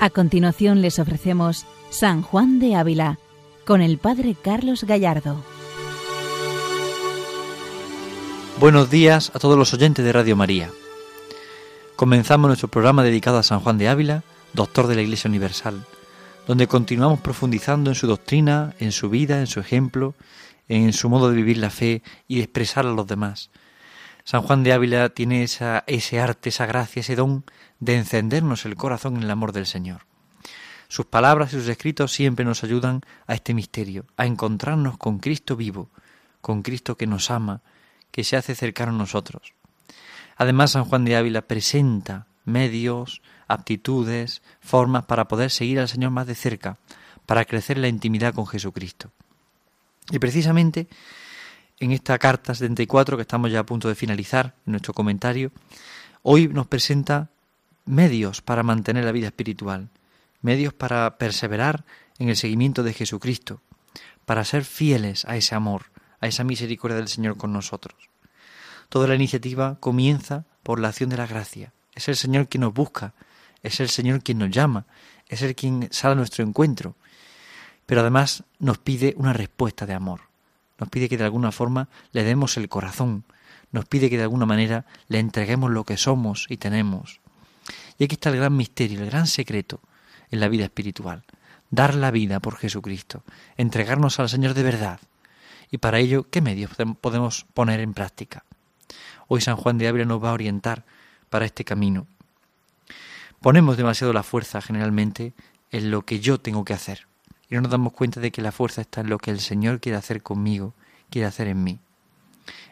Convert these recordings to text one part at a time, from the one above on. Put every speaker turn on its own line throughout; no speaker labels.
A continuación les ofrecemos San Juan de Ávila con el Padre Carlos Gallardo.
Buenos días a todos los oyentes de Radio María. Comenzamos nuestro programa dedicado a San Juan de Ávila, doctor de la Iglesia Universal, donde continuamos profundizando en su doctrina, en su vida, en su ejemplo, en su modo de vivir la fe y de expresar a los demás. San Juan de Ávila tiene esa, ese arte, esa gracia, ese don de encendernos el corazón en el amor del Señor. Sus palabras y sus escritos siempre nos ayudan a este misterio, a encontrarnos con Cristo vivo, con Cristo que nos ama, que se hace cercano a nosotros. Además, San Juan de Ávila presenta medios, aptitudes, formas para poder seguir al Señor más de cerca, para crecer en la intimidad con Jesucristo. Y precisamente en esta carta 74 que estamos ya a punto de finalizar en nuestro comentario, hoy nos presenta medios para mantener la vida espiritual, medios para perseverar en el seguimiento de Jesucristo, para ser fieles a ese amor, a esa misericordia del Señor con nosotros. Toda la iniciativa comienza por la acción de la gracia. Es el Señor quien nos busca, es el Señor quien nos llama, es el quien sale a nuestro encuentro, pero además nos pide una respuesta de amor. Nos pide que de alguna forma le demos el corazón, nos pide que de alguna manera le entreguemos lo que somos y tenemos, y aquí está el gran misterio, el gran secreto en la vida espiritual. Dar la vida por Jesucristo, entregarnos al Señor de verdad. Y para ello, ¿qué medios podemos poner en práctica? Hoy San Juan de Ávila nos va a orientar para este camino. Ponemos demasiado la fuerza generalmente en lo que yo tengo que hacer. Y no nos damos cuenta de que la fuerza está en lo que el Señor quiere hacer conmigo, quiere hacer en mí.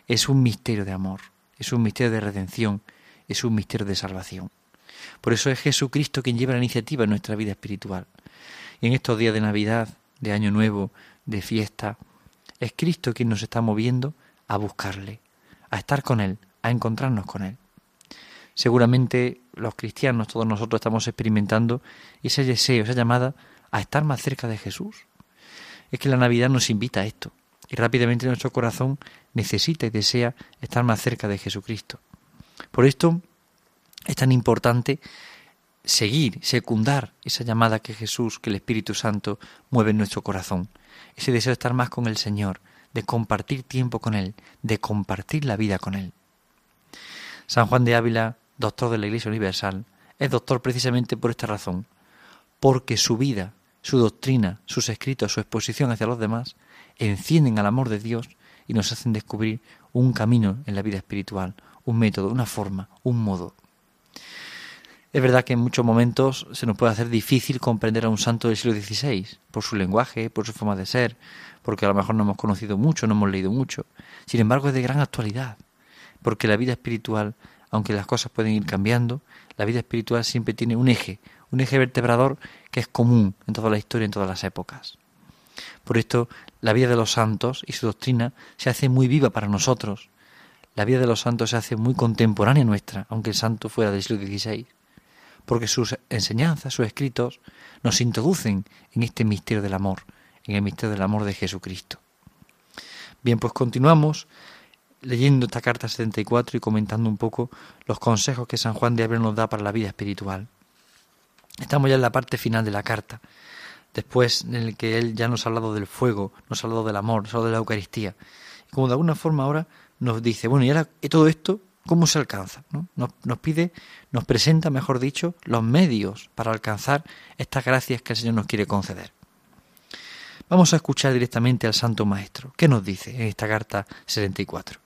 Es un misterio de amor, es un misterio de redención, es un misterio de salvación. Por eso es Jesucristo quien lleva la iniciativa en nuestra vida espiritual. Y en estos días de Navidad, de Año Nuevo, de fiesta, es Cristo quien nos está moviendo a buscarle, a estar con Él, a encontrarnos con Él. Seguramente los cristianos, todos nosotros estamos experimentando ese deseo, esa llamada a estar más cerca de Jesús. Es que la Navidad nos invita a esto y rápidamente nuestro corazón necesita y desea estar más cerca de Jesucristo. Por esto es tan importante seguir, secundar esa llamada que Jesús, que el Espíritu Santo mueve en nuestro corazón. Ese deseo de estar más con el Señor, de compartir tiempo con Él, de compartir la vida con Él. San Juan de Ávila, doctor de la Iglesia Universal, es doctor precisamente por esta razón, porque su vida, su doctrina, sus escritos, su exposición hacia los demás, encienden al amor de Dios y nos hacen descubrir un camino en la vida espiritual, un método, una forma, un modo. Es verdad que en muchos momentos se nos puede hacer difícil comprender a un santo del siglo XVI, por su lenguaje, por su forma de ser, porque a lo mejor no hemos conocido mucho, no hemos leído mucho. Sin embargo, es de gran actualidad, porque la vida espiritual, aunque las cosas pueden ir cambiando, la vida espiritual siempre tiene un eje, un eje vertebrador que es común en toda la historia, en todas las épocas. Por esto, la vida de los santos y su doctrina se hace muy viva para nosotros. La vida de los santos se hace muy contemporánea nuestra, aunque el santo fuera del siglo XVI porque sus enseñanzas, sus escritos, nos introducen en este misterio del amor, en el misterio del amor de Jesucristo. Bien, pues continuamos leyendo esta carta 74 y comentando un poco los consejos que San Juan de Ávila nos da para la vida espiritual. Estamos ya en la parte final de la carta, después en el que él ya nos ha hablado del fuego, nos ha hablado del amor, nos ha hablado de la Eucaristía. Y como de alguna forma ahora nos dice, bueno, y ahora todo esto ¿Cómo se alcanza? Nos, nos, pide, nos presenta, mejor dicho, los medios para alcanzar estas gracias que el Señor nos quiere conceder. Vamos a escuchar directamente al Santo Maestro. ¿Qué nos dice en esta carta 74?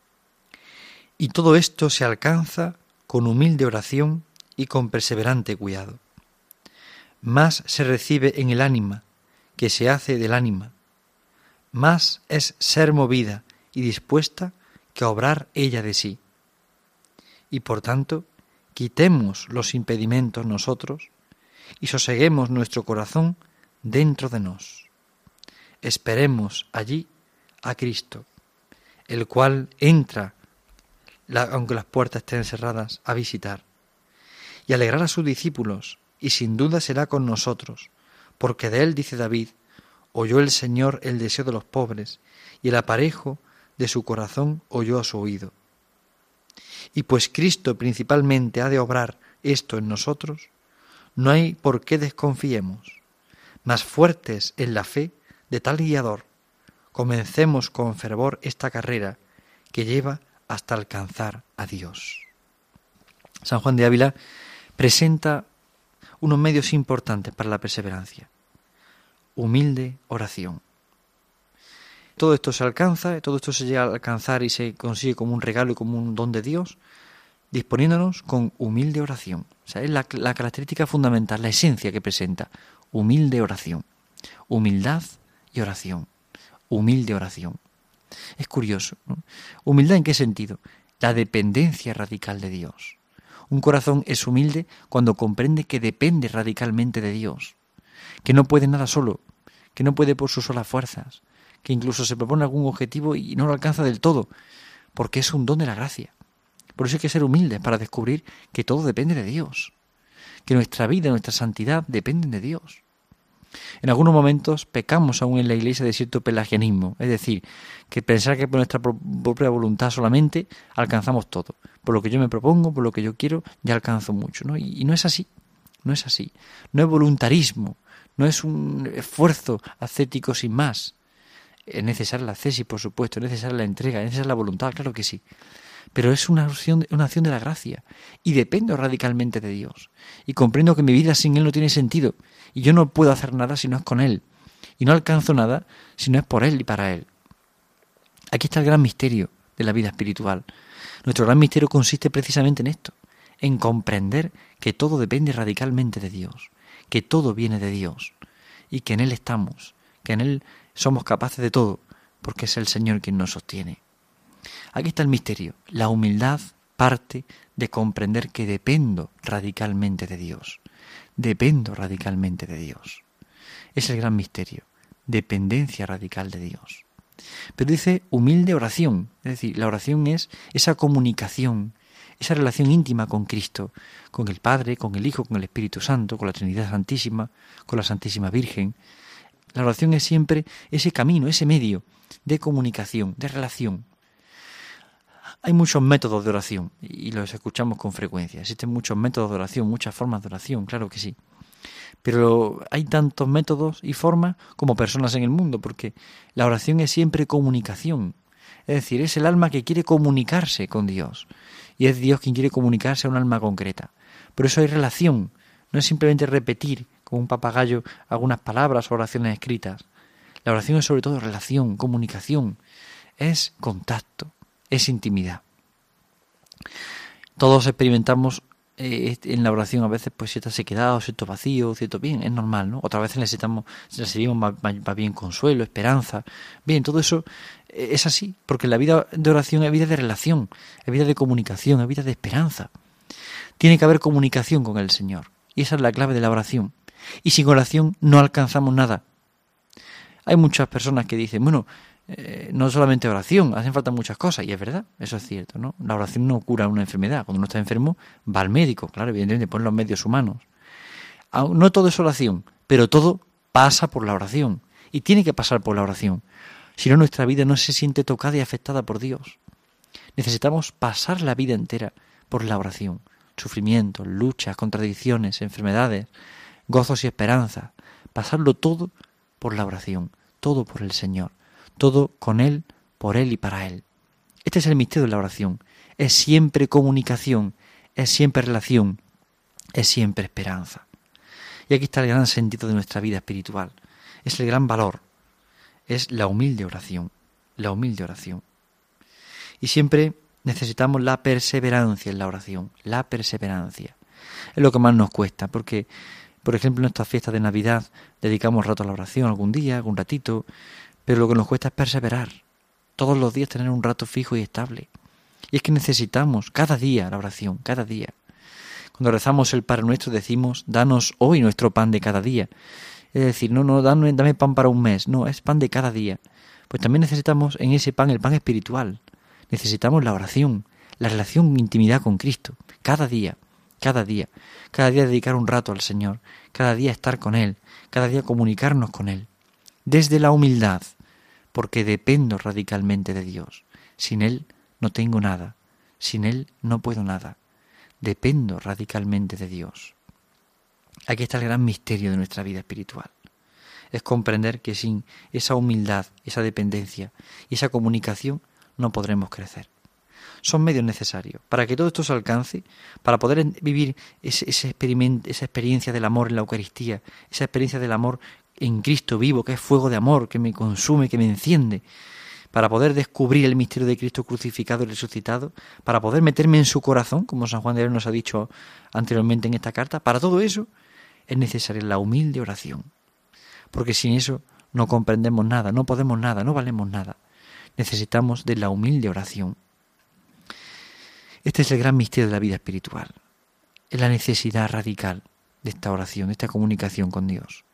Y todo esto se alcanza con humilde oración y con perseverante cuidado. Más se recibe en el ánima que se hace del ánima. Más es ser movida y dispuesta que obrar ella de sí y por tanto quitemos los impedimentos nosotros y soseguemos nuestro corazón dentro de nos. Esperemos allí a Cristo, el cual entra, aunque las puertas estén cerradas, a visitar, y alegrar a sus discípulos, y sin duda será con nosotros, porque de él, dice David, oyó el Señor el deseo de los pobres, y el aparejo de su corazón oyó a su oído. Y pues Cristo principalmente ha de obrar esto en nosotros, no hay por qué desconfiemos. Más fuertes en la fe de tal guiador, comencemos con fervor esta carrera que lleva hasta alcanzar a Dios. San Juan de Ávila presenta unos medios importantes para la perseverancia. Humilde oración. Todo esto se alcanza, todo esto se llega a alcanzar y se consigue como un regalo y como un don de Dios, disponiéndonos con humilde oración. O es la, característica fundamental, la esencia que presenta. Humilde oración. Humildad y oración. Humilde oración. Es curioso. ¿Humildad en qué sentido? La dependencia radical de Dios. Un corazón es humilde cuando comprende que depende radicalmente de Dios, que no puede nada solo, que no puede por sus solas fuerzas, que incluso se propone algún objetivo y no lo alcanza del todo, porque es un don de la gracia. Por eso hay que ser humildes para descubrir que todo depende de Dios, que nuestra vida, nuestra santidad dependen de Dios. En algunos momentos pecamos aún en la iglesia de cierto pelagianismo, es decir, que pensar que por nuestra propia voluntad solamente alcanzamos todo. Por lo que yo me propongo, por lo que yo quiero, ya alcanzo mucho. ¿no? Y, no es así, no es así. No es voluntarismo, no es un esfuerzo ascético sin más. Es necesaria la cesis, por supuesto, es necesaria la entrega, es necesaria la voluntad, claro que sí pero es una acción, de la gracia y dependo radicalmente de Dios y comprendo que mi vida sin Él no tiene sentido y yo no puedo hacer nada si no es con Él y no alcanzo nada si no es por Él y para Él. Aquí está el gran misterio de la vida espiritual. Nuestro gran misterio consiste precisamente en esto, en comprender que todo depende radicalmente de Dios, que todo viene de Dios y que en Él estamos, que en Él somos capaces de todo, porque es el Señor quien nos sostiene. Aquí está el misterio. La humildad parte de comprender que dependo radicalmente de Dios. Dependo radicalmente de Dios. Es el gran misterio. Dependencia radical de Dios. Pero dice humilde oración. Es decir, la oración es esa comunicación, esa relación íntima con Cristo, con el Padre, con el Hijo, con el Espíritu Santo, con la Trinidad Santísima, con la Santísima Virgen. La oración es siempre ese camino, ese medio de comunicación, de relación. Hay muchos métodos de oración y los escuchamos con frecuencia. Existen muchos métodos de oración, muchas formas de oración, claro que sí. Pero hay tantos métodos y formas como personas en el mundo, porque la oración es siempre comunicación. Es decir, es el alma que quiere comunicarse con Dios. Y es Dios quien quiere comunicarse a un alma concreta. Por eso hay relación. No es simplemente repetir como un papagayo algunas palabras o oraciones escritas. La oración es sobre todo relación, comunicación. Es contacto es intimidad. Todos experimentamos eh, en la oración a veces pues cierta sequedad o cierto vacío, cierto bien, es normal, ¿no? Otras veces necesitamos, recibimos más, bien consuelo, esperanza. Bien, todo eso eh, es así, porque la vida de oración es vida de relación, es vida de comunicación, es vida de esperanza. Tiene que haber comunicación con el Señor. Y esa es la clave de la oración. Y sin oración no alcanzamos nada. Hay muchas personas que dicen, bueno, eh, no solamente oración, hacen falta muchas cosas, y es verdad, eso es cierto, ¿no? La oración no cura una enfermedad, cuando uno está enfermo va al médico, claro, evidentemente ponen los medios humanos. No todo es oración, pero todo pasa por la oración, y tiene que pasar por la oración, si no nuestra vida no se siente tocada y afectada por Dios. Necesitamos pasar la vida entera por la oración, sufrimientos, luchas, contradicciones, enfermedades, gozos y esperanzas, pasarlo todo por la oración, todo por el Señor todo con Él, por Él y para Él. Este es el misterio de la oración. Es siempre comunicación, es siempre relación, es siempre esperanza. Y aquí está el gran sentido de nuestra vida espiritual. Es el gran valor. Es la humilde oración. La humilde oración. Y siempre necesitamos la perseverancia en la oración. La perseverancia. Es lo que más nos cuesta, porque, por ejemplo, en estas fiestas de Navidad dedicamos rato a la oración algún día, algún ratito, pero lo que nos cuesta es perseverar. Todos los días tener un rato fijo y estable. Y es que necesitamos cada día la oración, cada día. Cuando rezamos el Padre Nuestro decimos, danos hoy nuestro pan de cada día. Es decir, no, no, dame, dame pan para un mes, no, es pan de cada día. Pues también necesitamos en ese pan el pan espiritual. Necesitamos la oración, la relación, intimidad con Cristo, cada día, cada día. Cada día dedicar un rato al Señor, cada día estar con Él, cada día comunicarnos con Él. Desde la humildad, porque dependo radicalmente de Dios. Sin Él no tengo nada, sin Él no puedo nada. Dependo radicalmente de Dios. Aquí está el gran misterio de nuestra vida espiritual. Es comprender que sin esa humildad, esa dependencia y esa comunicación no podremos crecer. Son medios necesarios para que todo esto se alcance, para poder vivir ese, esa experiencia del amor en la Eucaristía, esa experiencia del amor en Cristo vivo, que es fuego de amor, que me consume, que me enciende, para poder descubrir el misterio de Cristo crucificado y resucitado, para poder meterme en su corazón, como San Juan de Dios nos ha dicho anteriormente en esta carta, para todo eso es necesaria la humilde oración. Porque sin eso no comprendemos nada, no podemos nada, no valemos nada. Necesitamos de la humilde oración. Este es el gran misterio de la vida espiritual. Es la necesidad radical de esta oración, de esta comunicación con Dios.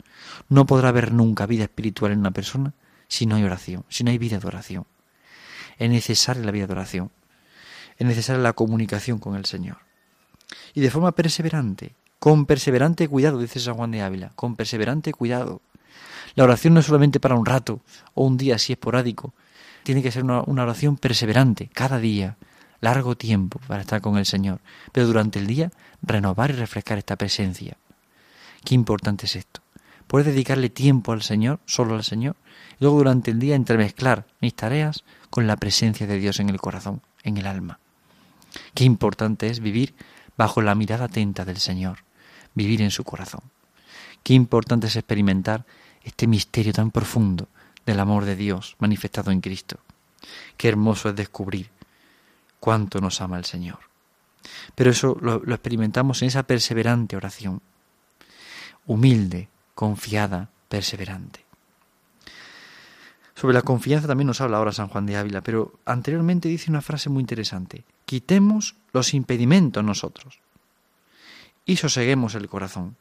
No podrá haber nunca vida espiritual en una persona si no hay oración, si no hay vida de oración. Es necesaria la vida de oración. Es necesaria la comunicación con el Señor. Y de forma perseverante, con perseverante cuidado, dice San Juan de Ávila, con perseverante cuidado. La oración no es solamente para un rato o un día así esporádico, tiene que ser una, una oración perseverante, cada día, largo tiempo para estar con el Señor, pero durante el día renovar y refrescar esta presencia. Qué importante es esto. Poder dedicarle tiempo al Señor, solo al Señor, y luego durante el día entremezclar mis tareas con la presencia de Dios en el corazón, en el alma. Qué importante es vivir bajo la mirada atenta del Señor, vivir en su corazón. Qué importante es experimentar este misterio tan profundo del amor de Dios manifestado en Cristo. Qué hermoso es descubrir cuánto nos ama el Señor. Pero eso lo, experimentamos en esa perseverante oración, humilde, confiada, perseverante. Sobre la confianza también nos habla ahora San Juan de Ávila, pero anteriormente dice una frase muy interesante. Quitemos los impedimentos nosotros y soseguemos el corazón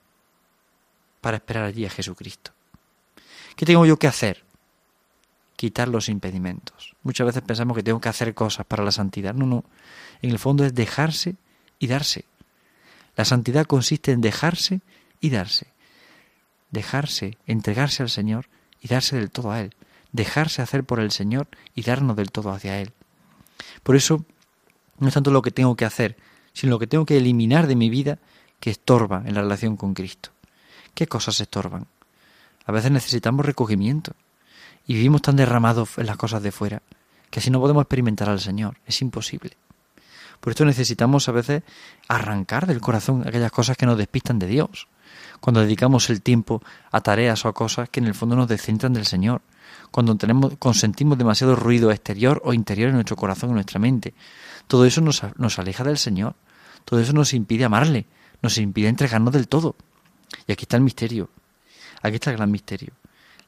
para esperar allí a Jesucristo. ¿Qué tengo yo que hacer? Quitar los impedimentos. Muchas veces pensamos que tengo que hacer cosas para la santidad. No, no. En el fondo es dejarse y darse. La santidad consiste en dejarse y darse. Dejarse, entregarse al Señor y darse del todo a Él dejarse hacer por el Señor y darnos del todo hacia Él. Por eso, no es tanto lo que tengo que hacer, sino lo que tengo que eliminar de mi vida que estorba en la relación con Cristo. ¿Qué cosas estorban? A veces necesitamos recogimiento y vivimos tan derramados en las cosas de fuera que así no podemos experimentar al Señor. Es imposible. Por esto necesitamos a veces arrancar del corazón aquellas cosas que nos despistan de Dios. Cuando dedicamos el tiempo a tareas o a cosas que en el fondo nos descentran del Señor cuando tenemos, consentimos demasiado ruido exterior o interior en nuestro corazón, en nuestra mente. Todo eso nos, nos aleja del Señor. Todo eso nos impide amarle, nos impide entregarnos del todo. Y aquí está el misterio. Aquí está el gran misterio.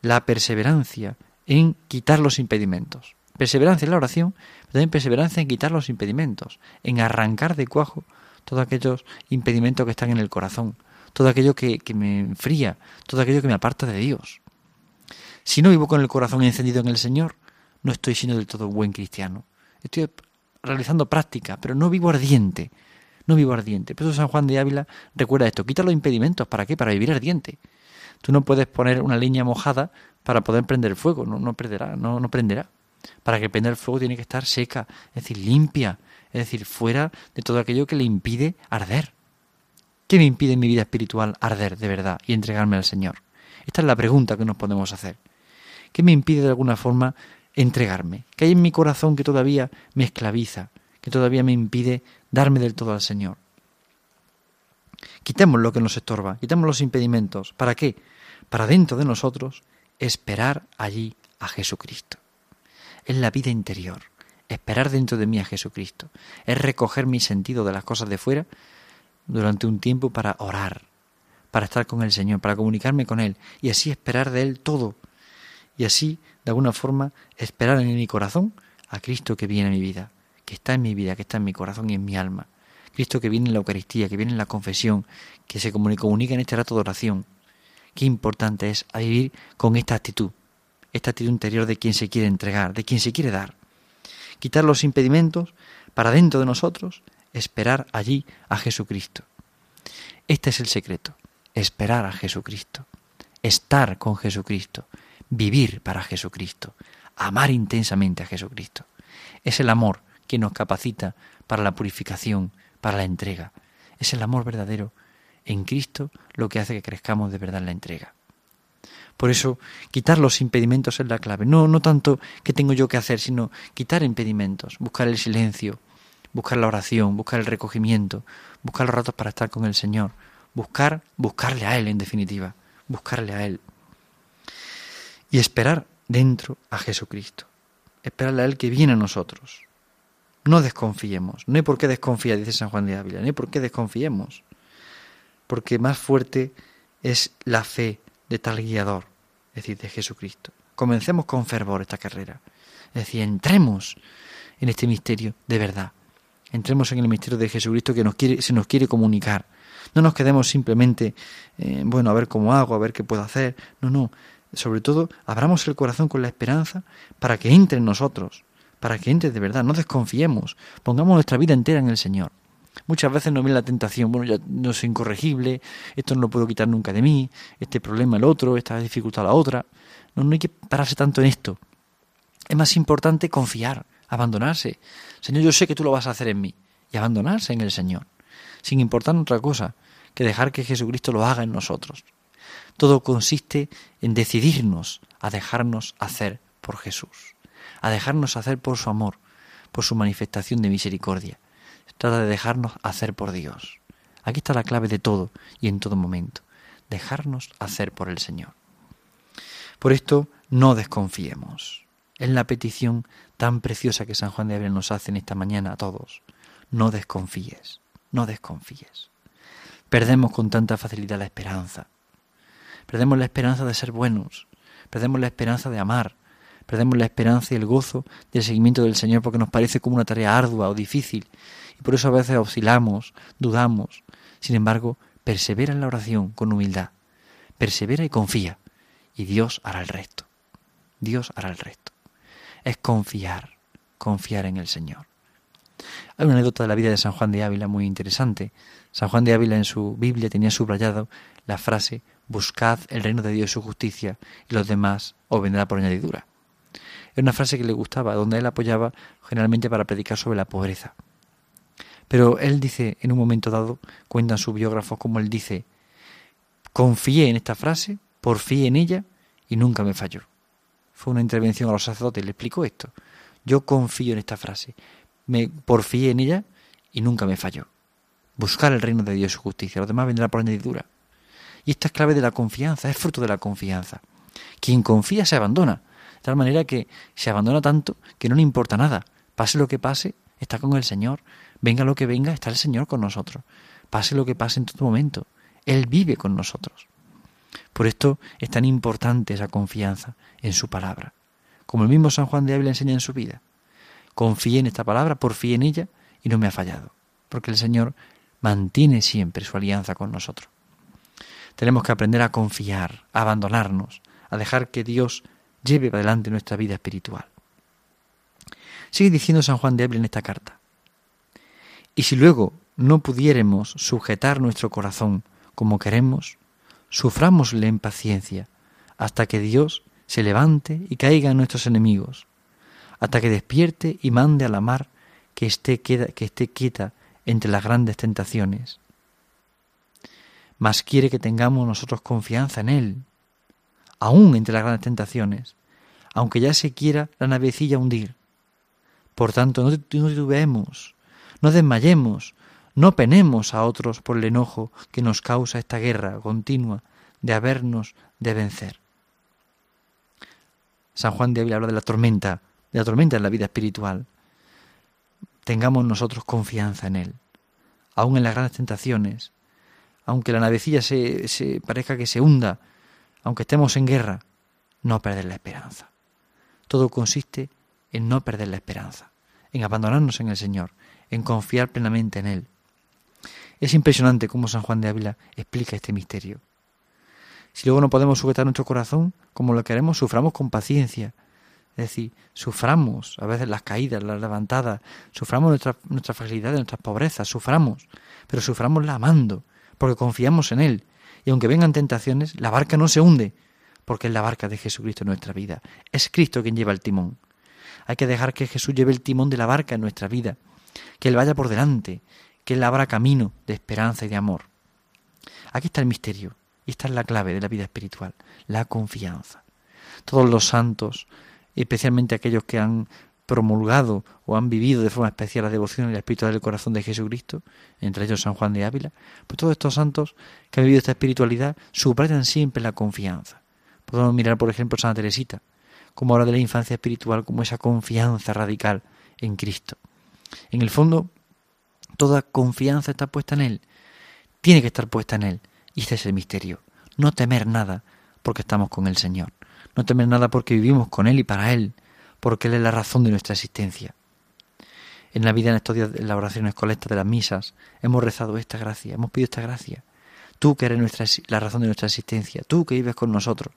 La perseverancia en quitar los impedimentos. Perseverancia en la oración, pero también perseverancia en quitar los impedimentos, en arrancar de cuajo todos aquellos impedimentos que están en el corazón, todo aquello que, que me enfría, todo aquello que me aparta de Dios. Si no vivo con el corazón encendido en el Señor, no estoy siendo del todo buen cristiano. Estoy realizando práctica, pero no vivo ardiente. No vivo ardiente. Por eso San Juan de Ávila recuerda esto. Quita los impedimentos. ¿Para qué? Para vivir ardiente. Tú no puedes poner una leña mojada para poder prender el fuego. No, no prenderá, no, no prenderá. Para que prenda el fuego tiene que estar seca, es decir, limpia, es decir, fuera de todo aquello que le impide arder. ¿Qué me impide en mi vida espiritual arder de verdad y entregarme al Señor? Esta es la pregunta que nos podemos hacer. ¿Qué me impide de alguna forma entregarme? ¿Qué hay en mi corazón que todavía me esclaviza? Que todavía me impide darme del todo al Señor. Quitemos lo que nos estorba, quitemos los impedimentos. ¿Para qué? Para dentro de nosotros esperar allí a Jesucristo. Es la vida interior, esperar dentro de mí a Jesucristo. Es recoger mi sentido de las cosas de fuera durante un tiempo para orar, para estar con el Señor, para comunicarme con Él y así esperar de Él todo, y así, de alguna forma, esperar en mi corazón a Cristo que viene a mi vida, que está en mi vida, que está en mi corazón y en mi alma. Cristo que viene en la Eucaristía, que viene en la confesión, que se comunica en este rato de oración. Qué importante es vivir con esta actitud, esta actitud interior de quien se quiere entregar, de quien se quiere dar. Quitar los impedimentos para dentro de nosotros, esperar allí a Jesucristo. Este es el secreto, esperar a Jesucristo, estar con Jesucristo, vivir para Jesucristo, amar intensamente a Jesucristo. Es el amor que nos capacita para la purificación, para la entrega. Es el amor verdadero en Cristo lo que hace que crezcamos de verdad en la entrega. Por eso, quitar los impedimentos es la clave. No, no tanto qué tengo yo que hacer, sino quitar impedimentos, buscar el silencio, buscar la oración, buscar el recogimiento, buscar los ratos para estar con el Señor, buscar, buscarle a Él en definitiva, buscarle a Él. Y esperar dentro a Jesucristo, esperarle a Él que viene a nosotros. No desconfiemos, no hay por qué desconfiar, dice San Juan de Ávila, no hay por qué desconfiemos, porque más fuerte es la fe de tal guiador, es decir, de Jesucristo. Comencemos con fervor esta carrera, es decir, entremos en este misterio de verdad, entremos en el misterio de Jesucristo que nos quiere, se nos quiere comunicar. No nos quedemos simplemente, eh, bueno, a ver cómo hago, a ver qué puedo hacer. No, no. Sobre todo, abramos el corazón con la esperanza para que entre en nosotros, para que entre de verdad. No desconfiemos. Pongamos nuestra vida entera en el Señor. Muchas veces nos viene la tentación, bueno, ya no soy incorregible, esto no lo puedo quitar nunca de mí, este problema el otro, esta dificultad la otra. No, no hay que pararse tanto en esto. Es más importante confiar, abandonarse. Señor, yo sé que tú lo vas a hacer en mí. Y abandonarse en el Señor, sin importar otra cosa que dejar que Jesucristo lo haga en nosotros. Todo consiste en decidirnos a dejarnos hacer por Jesús, a dejarnos hacer por su amor, por su manifestación de misericordia. Trata de dejarnos hacer por Dios. Aquí está la clave de todo y en todo momento. Dejarnos hacer por el Señor. Por esto, no desconfiemos. Es la petición tan preciosa que San Juan de Ávila nos hace en esta mañana a todos. No desconfíes, no desconfíes. Perdemos con tanta facilidad la esperanza. Perdemos la esperanza de ser buenos. Perdemos la esperanza de amar. Perdemos la esperanza y el gozo del seguimiento del Señor porque nos parece como una tarea ardua o difícil y por eso a veces oscilamos, dudamos. Sin embargo, persevera en la oración con humildad. Persevera y confía. Y Dios hará el resto. Dios hará el resto. Es confiar, confiar en el Señor. Hay una anécdota de la vida de San Juan de Ávila muy interesante. San Juan de Ávila en su Biblia tenía subrayado la frase Buscad el reino de Dios y su justicia, y los demás os vendrá por añadidura. Era una frase que le gustaba, donde él apoyaba generalmente para predicar sobre la pobreza. Pero él dice, en un momento dado, cuentan sus biógrafos como él dice, confié en esta frase, porfié en ella y nunca me falló. Fue una intervención a los sacerdotes, le explico esto. Yo confío en esta frase, me porfié en ella y nunca me falló. Buscar el reino de Dios y su justicia, lo demás vendrá por añadidura. Y esta es clave de la confianza, es fruto de la confianza. Quien confía se abandona, de tal manera que se abandona tanto que no le importa nada. Pase lo que pase, está con el Señor, Venga lo que venga, está el Señor con nosotros. Pase lo que pase en todo momento. Él vive con nosotros. Por esto es tan importante esa confianza en su palabra. Como el mismo San Juan de Ávila enseña en su vida. Confíe en esta palabra, porfíe en ella y no me ha fallado. Porque el Señor mantiene siempre su alianza con nosotros. Tenemos que aprender a confiar, a abandonarnos, a dejar que Dios lleve adelante nuestra vida espiritual. Sigue diciendo San Juan de Ávila en esta carta. Y si luego no pudiéramos sujetar nuestro corazón como queremos, sufrámosle en paciencia hasta que Dios se levante y caiga en nuestros enemigos, hasta que despierte y mande a la mar que esté, que esté quieta entre las grandes tentaciones. Mas quiere que tengamos nosotros confianza en Él, aún entre las grandes tentaciones, aunque ya se quiera la navecilla hundir. Por tanto, no, titubeemos, no desmayemos, no penemos a otros por el enojo que nos causa esta guerra continua de habernos de vencer. San Juan de Ávila habla de la tormenta, de la tormenta en la vida espiritual. Tengamos nosotros confianza en Él, aun en las grandes tentaciones, aunque la navecilla se, se parezca que se hunda, aunque estemos en guerra, no perder la esperanza. Todo consiste en no perder la esperanza, en abandonarnos en el Señor, en confiar plenamente en Él. Es impresionante cómo San Juan de Ávila explica este misterio. Si luego no podemos sujetar nuestro corazón como lo queremos, suframos con paciencia. Es decir, suframos a veces las caídas, las levantadas, suframos nuestras nuestra fragilidades, nuestras pobrezas, suframos, pero suframosla amando, porque confiamos en Él. Y aunque vengan tentaciones, la barca no se hunde, porque es la barca de Jesucristo en nuestra vida. Es Cristo quien lleva el timón. Hay que dejar que Jesús lleve el timón de la barca en nuestra vida que Él vaya por delante, que Él abra camino de esperanza y de amor. Aquí está el misterio. Y esta es la clave de la vida espiritual, la confianza. Todos los santos, especialmente aquellos que han promulgado o han vivido de forma especial la devoción y la espiritualidad del corazón de Jesucristo, entre ellos San Juan de Ávila, pues todos estos santos que han vivido esta espiritualidad subrayan siempre la confianza. Podemos mirar, por ejemplo, Santa Teresita, como habla de la infancia espiritual, como esa confianza radical en Cristo. En el fondo, toda confianza está puesta en Él, tiene que estar puesta en Él, y este es el misterio. No temer nada porque estamos con el Señor, no temer nada porque vivimos con Él y para Él, porque Él es la razón de nuestra existencia. En la vida, en estos días de la oración escoleta de las misas, hemos rezado esta gracia, hemos pedido esta gracia. Tú que eres nuestra, la razón de nuestra existencia, tú que vives con nosotros,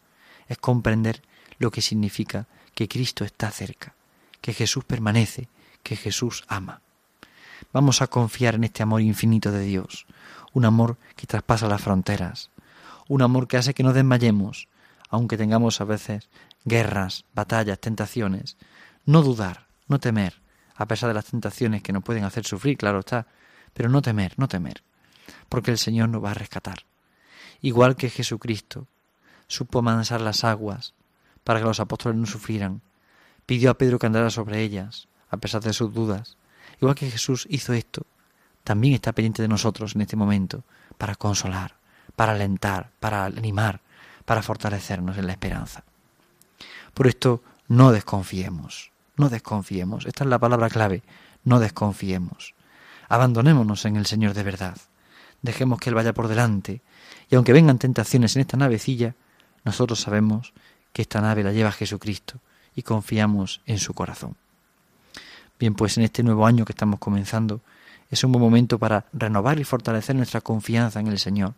es comprender lo que significa que Cristo está cerca, que Jesús permanece, que Jesús ama. Vamos a confiar en este amor infinito de Dios, un amor que traspasa las fronteras, un amor que hace que no desmayemos, aunque tengamos a veces guerras, batallas, tentaciones, no dudar, no temer, a pesar de las tentaciones que nos pueden hacer sufrir, claro está, pero no temer, no temer, porque el Señor nos va a rescatar. Igual que Jesucristo supo mansar las aguas para que los apóstoles no sufrieran, pidió a Pedro que andara sobre ellas, a pesar de sus dudas. Igual que Jesús hizo esto, también está pendiente de nosotros en este momento para consolar, para alentar, para animar, para fortalecernos en la esperanza. Por esto, no desconfiemos, no desconfiemos. Esta es la palabra clave, no desconfiemos. Abandonémonos en el Señor de verdad. Dejemos que Él vaya por delante. Y aunque vengan tentaciones en esta navecilla, nosotros sabemos que esta nave la lleva Jesucristo y confiamos en su corazón. Bien, pues en este nuevo año que estamos comenzando, es un buen momento para renovar y fortalecer nuestra confianza en el Señor,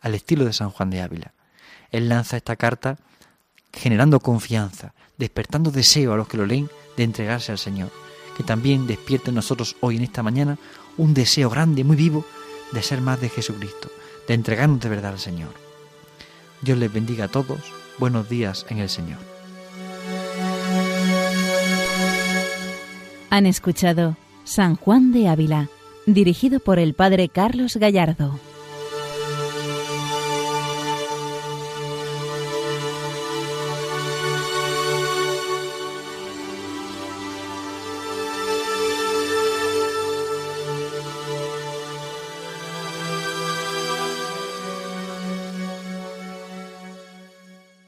al estilo de San Juan de Ávila. Él lanza esta carta generando confianza, despertando deseo a los que lo leen de entregarse al Señor. Que también despierte en nosotros hoy en esta mañana un deseo grande, muy vivo, de ser más de Jesucristo, de entregarnos de verdad al Señor. Dios les bendiga a todos. Buenos días en el Señor.
Han escuchado San Juan de Ávila, dirigido por el Padre Carlos Gallardo.